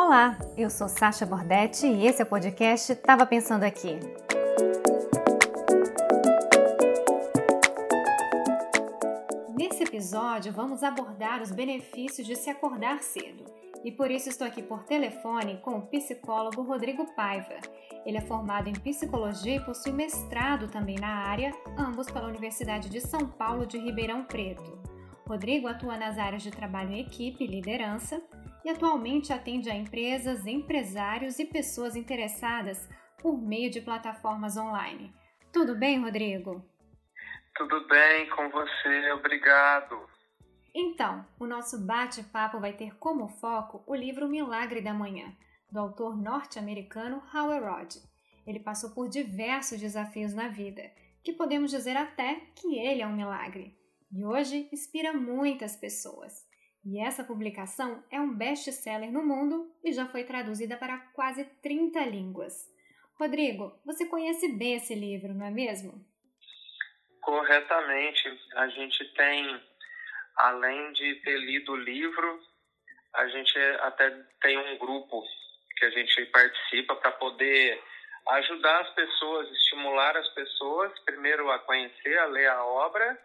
Olá, eu sou Sasha Bordetti e esse é o podcast Tava Pensando Aqui. Nesse episódio, vamos abordar os benefícios de se acordar cedo. E por isso estou aqui por telefone com o psicólogo Rodrigo Paiva. Ele é formado em psicologia e possui mestrado também na área, ambos pela Universidade de São Paulo de Ribeirão Preto. Rodrigo atua nas áreas de trabalho em equipe e liderança e atualmente atende a empresas, empresários e pessoas interessadas por meio de plataformas online. Tudo bem, Rodrigo? Tudo bem com você, obrigado. Então, o nosso bate-papo vai ter como foco o livro Milagre da Manhã, do autor norte-americano Howard Rod. Ele passou por diversos desafios na vida, que podemos dizer até que ele é um milagre. E hoje inspira muitas pessoas. E essa publicação é um best-seller no mundo e já foi traduzida para quase 30 línguas. Rodrigo, você conhece bem esse livro, não é mesmo? Corretamente. A gente tem, além de ter lido o livro, a gente até tem um grupo que a gente participa para poder ajudar as pessoas, estimular as pessoas, primeiro a conhecer, a ler a obra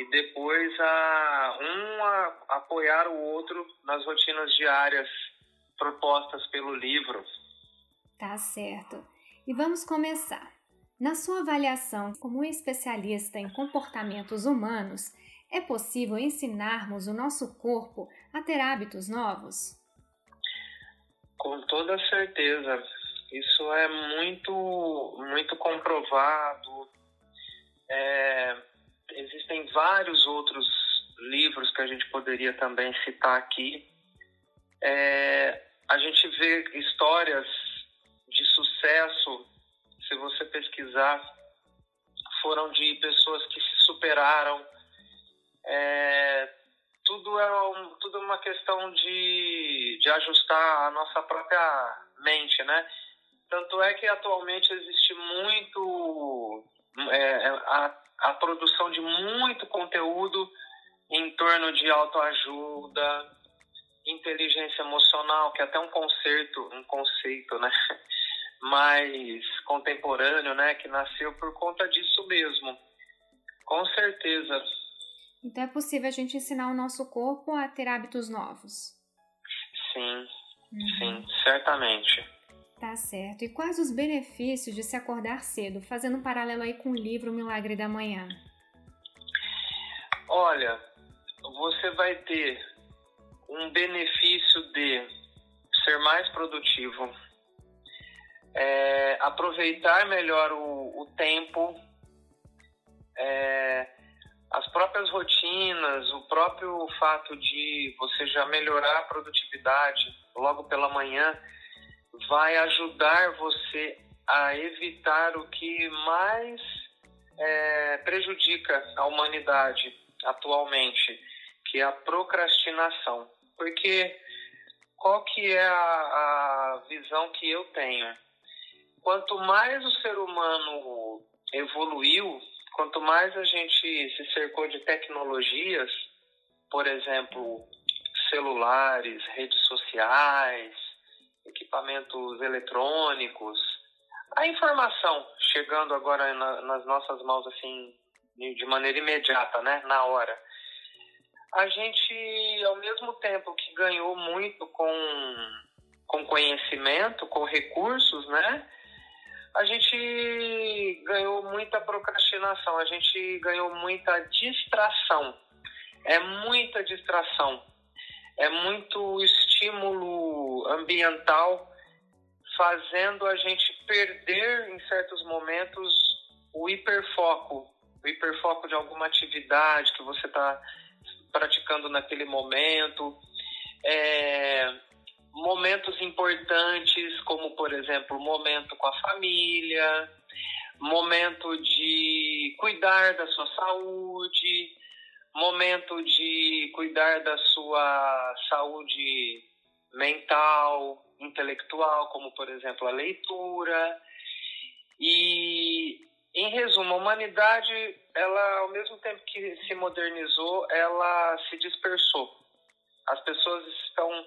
e depois a um a apoiar o outro nas rotinas diárias propostas pelo livro. Tá certo. E vamos começar. Na sua avaliação como especialista em comportamentos humanos, é possível ensinarmos o nosso corpo a ter hábitos novos? Com toda certeza. Isso é muito, muito comprovado. É, vários outros livros que a gente poderia também citar aqui. É, a gente vê histórias de sucesso, se você pesquisar, foram de pessoas que se superaram. É, tudo é um, tudo é uma questão de, de ajustar a nossa própria mente, né? Tanto é que atualmente existe muito é, a a produção de muito conteúdo em torno de autoajuda, inteligência emocional, que é até um conceito, um conceito, né? mais contemporâneo, né, que nasceu por conta disso mesmo. Com certeza. Então é possível a gente ensinar o nosso corpo a ter hábitos novos. Sim, uhum. sim, certamente. Tá certo. E quais os benefícios de se acordar cedo, fazendo um paralelo aí com o livro Milagre da Manhã? Olha, você vai ter um benefício de ser mais produtivo, é, aproveitar melhor o, o tempo, é, as próprias rotinas, o próprio fato de você já melhorar a produtividade logo pela manhã vai ajudar você a evitar o que mais é, prejudica a humanidade atualmente, que é a procrastinação. Porque qual que é a, a visão que eu tenho? Quanto mais o ser humano evoluiu, quanto mais a gente se cercou de tecnologias, por exemplo, celulares, redes sociais, equipamentos eletrônicos, a informação chegando agora na, nas nossas mãos assim de maneira imediata, né, na hora. A gente, ao mesmo tempo que ganhou muito com, com conhecimento, com recursos, né, a gente ganhou muita procrastinação, a gente ganhou muita distração. É muita distração é muito estímulo ambiental, fazendo a gente perder em certos momentos o hiperfoco, o hiperfoco de alguma atividade que você está praticando naquele momento. É, momentos importantes, como por exemplo, momento com a família, momento de cuidar da sua saúde, momento de cuidar da sua saúde mental, intelectual, como por exemplo a leitura. E em resumo, a humanidade, ela ao mesmo tempo que se modernizou, ela se dispersou. As pessoas estão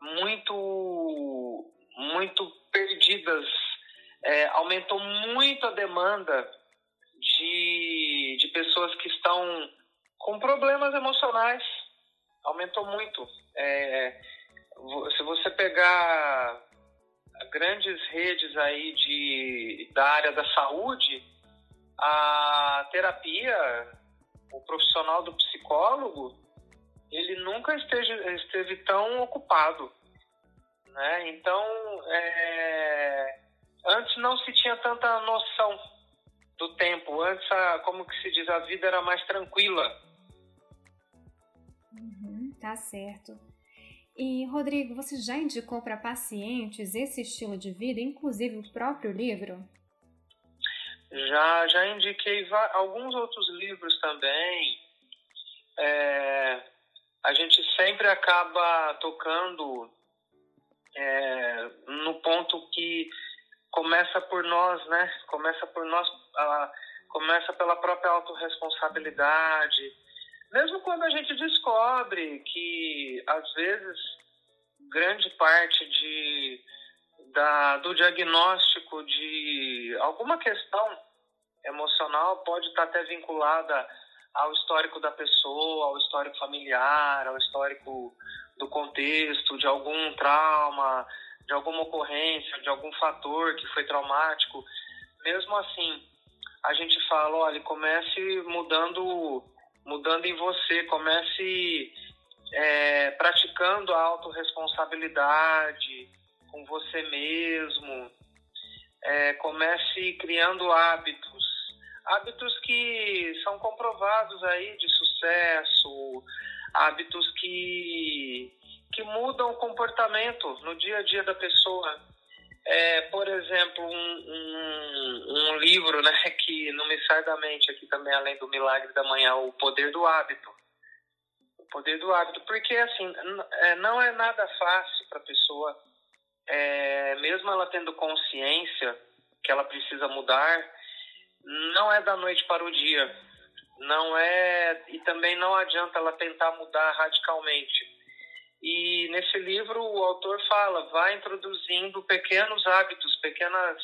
muito muito perdidas. É, aumentou muito a demanda de, de pessoas que estão com problemas emocionais. Aumentou muito. É, se você pegar grandes redes aí de, da área da saúde, a terapia, o profissional do psicólogo, ele nunca esteja, esteve tão ocupado. Né? Então, é, antes não se tinha tanta noção do tempo. Antes, a, como que se diz, a vida era mais tranquila. Uhum, tá certo. E, Rodrigo, você já indicou para pacientes esse estilo de vida, inclusive o próprio livro? Já, já indiquei alguns outros livros também. É, a gente sempre acaba tocando é, no ponto que começa por nós, né? Começa por nós, a, começa pela própria autorresponsabilidade, mesmo quando a gente descobre que, às vezes, grande parte de, da, do diagnóstico de alguma questão emocional pode estar até vinculada ao histórico da pessoa, ao histórico familiar, ao histórico do contexto, de algum trauma, de alguma ocorrência, de algum fator que foi traumático. Mesmo assim, a gente fala, olha, comece mudando mudando em você, comece é, praticando a autorresponsabilidade com você mesmo, é, comece criando hábitos, hábitos que são comprovados aí de sucesso, hábitos que, que mudam o comportamento no dia a dia da pessoa. É, por exemplo, um, um, um, livro né, que não me sai da mente aqui também, além do Milagre da Manhã, O Poder do Hábito. O Poder do Hábito, porque assim, é, não é nada fácil para a pessoa, é, mesmo ela tendo consciência que ela precisa mudar, não é da noite para o dia. Não é, e também não adianta ela tentar mudar radicalmente e nesse livro o autor fala, vai introduzindo pequenos hábitos, pequenas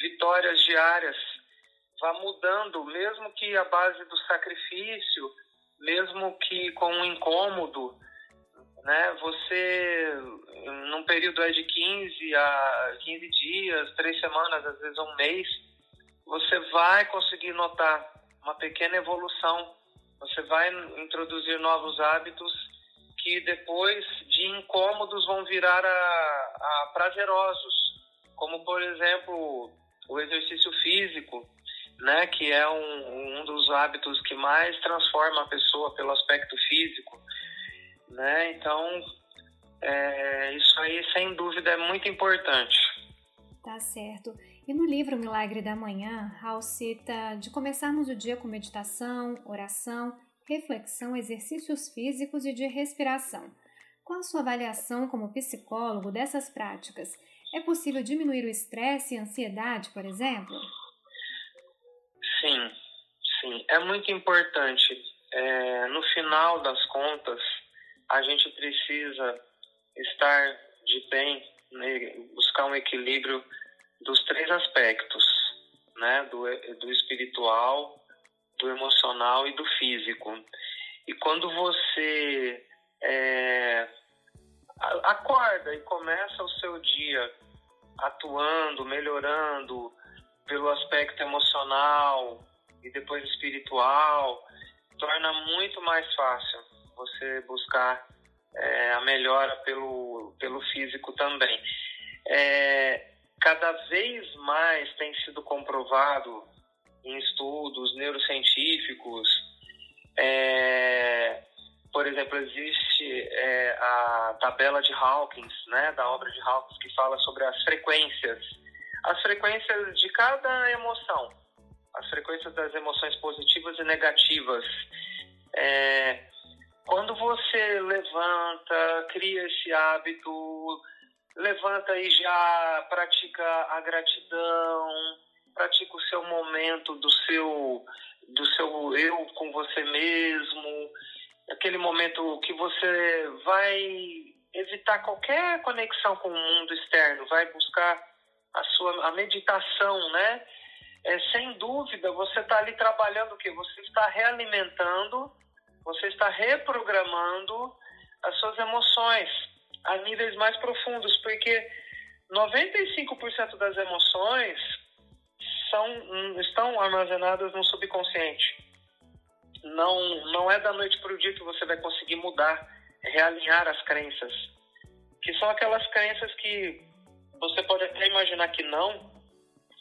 vitórias diárias, vá mudando, mesmo que a base do sacrifício, mesmo que com um incômodo, né? Você, num período aí de 15 a 15 dias, três semanas, às vezes um mês, você vai conseguir notar uma pequena evolução. Você vai introduzir novos hábitos que depois de incômodos vão virar a, a prazerosos, como por exemplo o exercício físico, né, que é um, um dos hábitos que mais transforma a pessoa pelo aspecto físico, né? Então é, isso aí sem dúvida é muito importante. Tá certo. E no livro Milagre da Manhã, Hal cita de começarmos o dia com meditação, oração reflexão, exercícios físicos e de respiração. Qual a sua avaliação como psicólogo dessas práticas? É possível diminuir o estresse e a ansiedade, por exemplo? Sim, sim. É muito importante. É, no final das contas, a gente precisa estar de bem, né, buscar um equilíbrio dos três aspectos, né? do, do espiritual, do emocional e do físico. E quando você é, acorda e começa o seu dia atuando, melhorando pelo aspecto emocional e depois espiritual, torna muito mais fácil você buscar é, a melhora pelo, pelo físico também. É, cada vez mais tem sido comprovado em estudos neurocientíficos. É, por exemplo, existe é, a tabela de Hawkins, né, da obra de Hawkins, que fala sobre as frequências. As frequências de cada emoção, as frequências das emoções positivas e negativas. É, quando você levanta, cria esse hábito, levanta e já pratica a gratidão, pratica o seu momento do seu do seu eu com você mesmo, aquele momento que você vai evitar qualquer conexão com o mundo externo, vai buscar a sua a meditação, né? É, sem dúvida, você está ali trabalhando o que? Você está realimentando, você está reprogramando as suas emoções a níveis mais profundos, porque 95% das emoções são, estão armazenadas no subconsciente. Não, não é da noite para o dia que você vai conseguir mudar, realinhar as crenças, que são aquelas crenças que você pode até imaginar que não,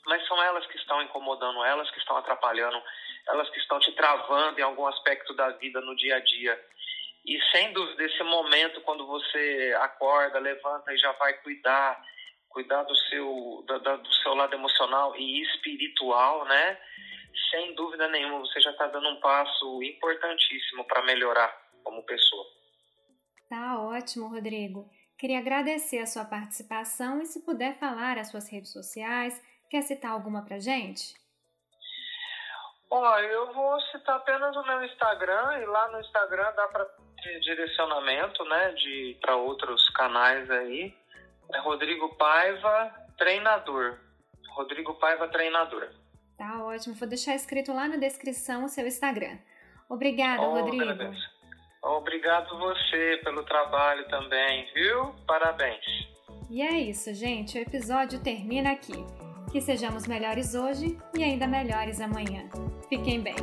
mas são elas que estão incomodando, elas que estão atrapalhando, elas que estão te travando em algum aspecto da vida no dia a dia. E sem dúvida, esse momento quando você acorda, levanta e já vai cuidar, cuidar do seu, do, do seu lado emocional e espiritual, né? Sem dúvida nenhuma, você já está dando um passo importantíssimo para melhorar como pessoa. Tá ótimo, Rodrigo. Queria agradecer a sua participação e se puder falar as suas redes sociais, quer citar alguma pra gente? Ó, eu vou citar apenas o meu Instagram e lá no Instagram dá para ter direcionamento, né, de para outros canais aí. É Rodrigo Paiva Treinador. Rodrigo Paiva Treinador. Tá ótimo. Vou deixar escrito lá na descrição o seu Instagram. Obrigada, oh, Rodrigo. Obrigado você pelo trabalho também, viu? Parabéns. E é isso, gente. O episódio termina aqui. Que sejamos melhores hoje e ainda melhores amanhã. Fiquem bem.